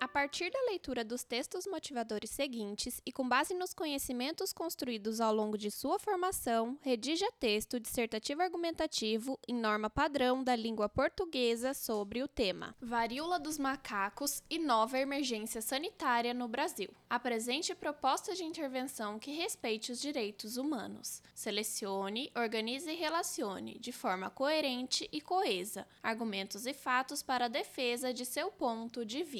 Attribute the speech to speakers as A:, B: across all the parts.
A: A partir da leitura dos textos motivadores seguintes e com base nos conhecimentos construídos ao longo de sua formação, redija texto dissertativo argumentativo em norma padrão da língua portuguesa sobre o tema Varíola dos macacos e nova emergência sanitária no Brasil. Apresente proposta de intervenção que respeite os direitos humanos. Selecione, organize e relacione de forma coerente e coesa argumentos e fatos para a defesa de seu ponto de vista.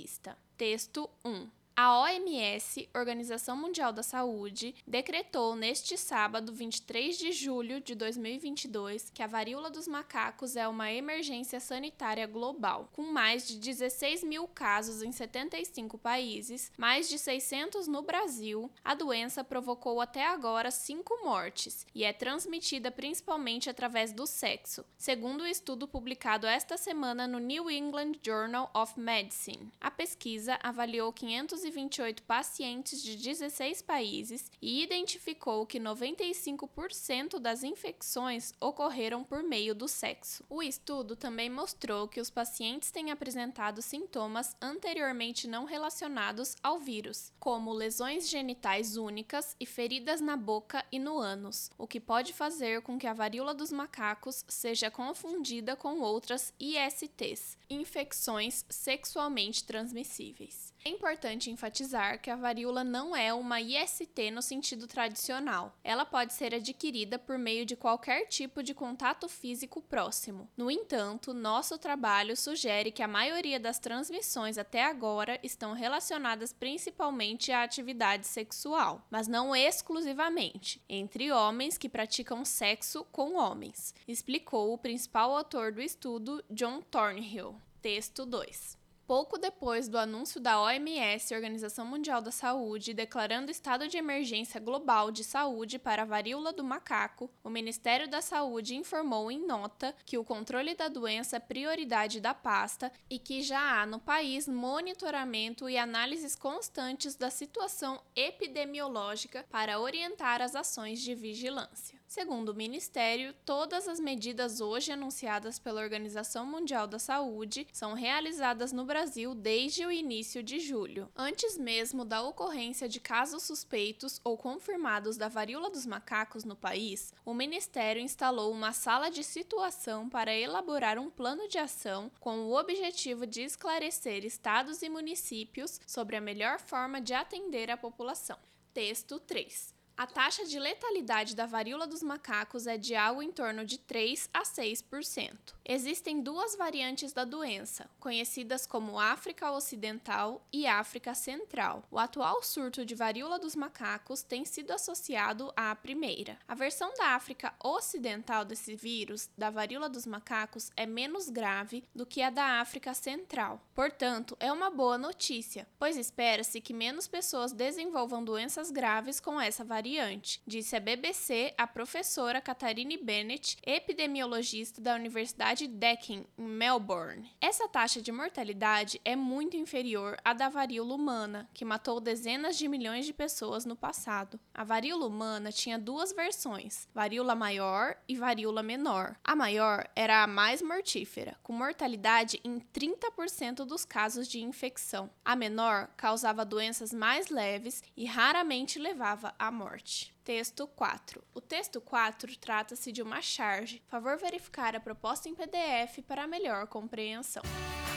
A: Texto 1. A OMS, Organização Mundial da Saúde, decretou neste sábado, 23 de julho de 2022, que a varíola dos macacos é uma emergência sanitária global, com mais de 16 mil casos em 75 países, mais de 600 no Brasil. A doença provocou até agora cinco mortes e é transmitida principalmente através do sexo, segundo o um estudo publicado esta semana no New England Journal of Medicine. A pesquisa avaliou 500 228 pacientes de 16 países e identificou que 95% das infecções ocorreram por meio do sexo. O estudo também mostrou que os pacientes têm apresentado sintomas anteriormente não relacionados ao vírus, como lesões genitais únicas e feridas na boca e no ânus, o que pode fazer com que a varíola dos macacos seja confundida com outras ISTs, infecções sexualmente transmissíveis. É importante enfatizar que a varíola não é uma IST no sentido tradicional. Ela pode ser adquirida por meio de qualquer tipo de contato físico próximo. No entanto, nosso trabalho sugere que a maioria das transmissões até agora estão relacionadas principalmente à atividade sexual, mas não exclusivamente, entre homens que praticam sexo com homens, explicou o principal autor do estudo, John Thornhill. Texto 2. Pouco depois do anúncio da OMS, Organização Mundial da Saúde, declarando estado de emergência global de saúde para a varíola do macaco, o Ministério da Saúde informou em nota que o controle da doença é prioridade da pasta e que já há no país monitoramento e análises constantes da situação epidemiológica para orientar as ações de vigilância. Segundo o Ministério, todas as medidas hoje anunciadas pela Organização Mundial da Saúde são realizadas no Brasil desde o início de julho. Antes mesmo da ocorrência de casos suspeitos ou confirmados da varíola dos macacos no país, o Ministério instalou uma sala de situação para elaborar um plano de ação com o objetivo de esclarecer estados e municípios sobre a melhor forma de atender a população. Texto 3. A taxa de letalidade da varíola dos macacos é de algo em torno de 3 a 6%. Existem duas variantes da doença, conhecidas como África Ocidental e África Central. O atual surto de varíola dos macacos tem sido associado à primeira. A versão da África Ocidental desse vírus, da varíola dos macacos, é menos grave do que a da África Central. Portanto, é uma boa notícia, pois espera-se que menos pessoas desenvolvam doenças graves com essa variante variante, disse a BBC a professora Catharine Bennett, epidemiologista da Universidade Deakin, em Melbourne. Essa taxa de mortalidade é muito inferior à da varíola humana, que matou dezenas de milhões de pessoas no passado. A varíola humana tinha duas versões, varíola maior e varíola menor. A maior era a mais mortífera, com mortalidade em 30% dos casos de infecção. A menor causava doenças mais leves e raramente levava à morte morte. Texto 4. O texto 4 trata-se de uma charge. Favor verificar a proposta em PDF para melhor compreensão.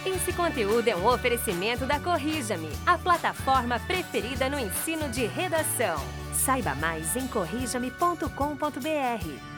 B: Esse conteúdo é um oferecimento da Corrija-me, a plataforma preferida no ensino de redação. Saiba mais em corrijame.com.br.